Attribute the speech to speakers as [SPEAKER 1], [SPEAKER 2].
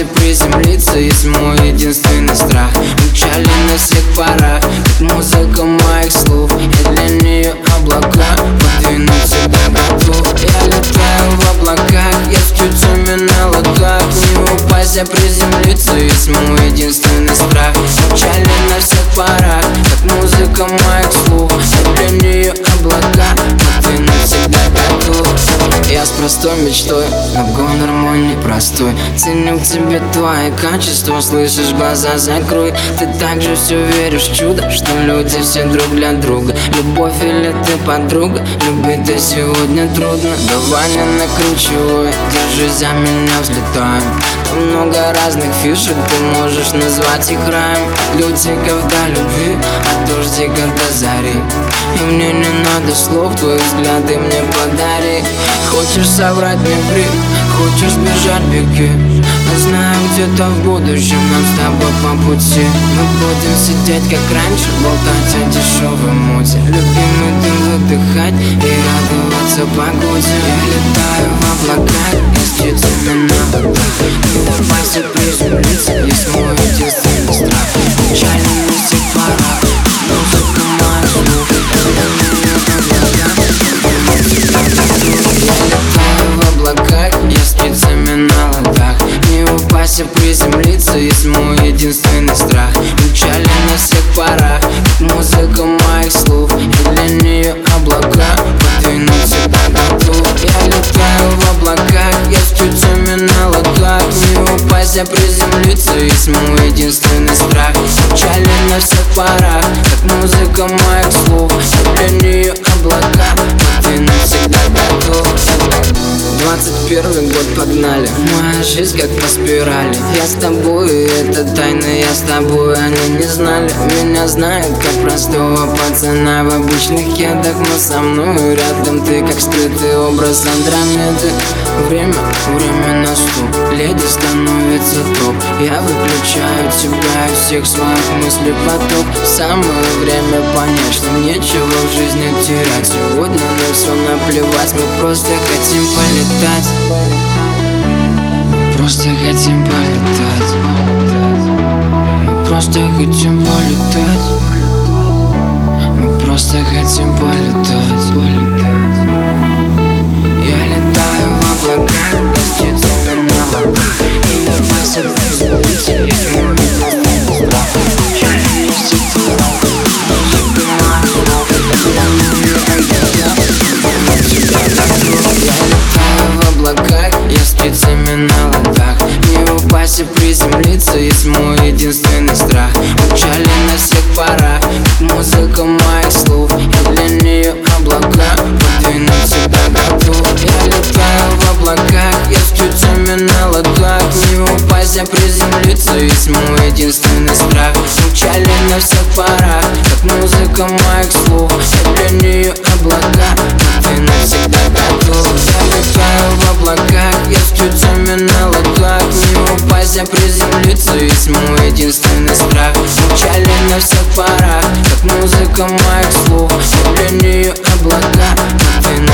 [SPEAKER 1] и приземлиться Есть мой единственный страх. Мчали на всех парах Как музыка моих слов. Я для нее облака Подвинуть всегда готов. Я летаю в облаках Я с чуть на ладах Не упасть, а приземлиться Есть мой единственный страх. Мчали на всех парах Как музыка моих простой мечтой Обгон мой непростой. Ценю к тебе твои качества Слышишь, глаза закрой. Ты также все веришь в чудо Что люди все друг для друга. Любовь или ты подруга? Любить ты сегодня трудно. Давай не накручивай Держись за меня, взлетаем. Там много разных фишек Ты можешь назвать их раем. Лютиков до любви От дождика до зари. И мне не надо слов Твои взгляды мне подари Хочешь соврать мне ври Хочешь сбежать, беги. Но знаю, где-то в будущем нам с тобой по пути. Мы будем сидеть, как раньше, болтать о дешевой муте. Любимый дым выдыхать и радоваться погоде. Я летаю в облаках, и с птицами на водах. Не упасть и приземлиться, боялся приземлиться Есть мой единственный страх. Мчали на всех парах Музыка моих слов. И для нее облака Подвинуть всегда готов Я летаю в облаках Я с чуть на ладах Не упасть, а приземлиться Есть мой единственный страх. Мчали на всех парах Как музыка моих слов. И для нее погнали. Моя жизнь как по спирали. Я с тобой, это тайна, я с тобой Они не знали, меня знают как простого пацана В обычных кедах, но со мной рядом Ты как скрытый образ Андромеды. Время, время наступ Леди становится топ. Я выключаю тебя всех своих мыслей поток. Самое время понять, что нечего в жизни терять. Сегодня на все наплевать, мы просто хотим полетать. Полетать Просто хотим полетать. Мы просто хотим полетать. Мы просто хотим полетать. Я боялся приземлиться Есть мой единственный страх. Мчали на всех парах Музыка моих слов. Я для нее облака Подвинуть всегда готов. Я летаю в облаках Я с чуть на ладах Не упасть, а приземлиться Есть мой единственный страх. Мчали на всех парах Как музыка моих слов. Я для нее облака ненависть мой единственный страх Печали на всех порах, как музыка моих слов. Для нее облака, как вино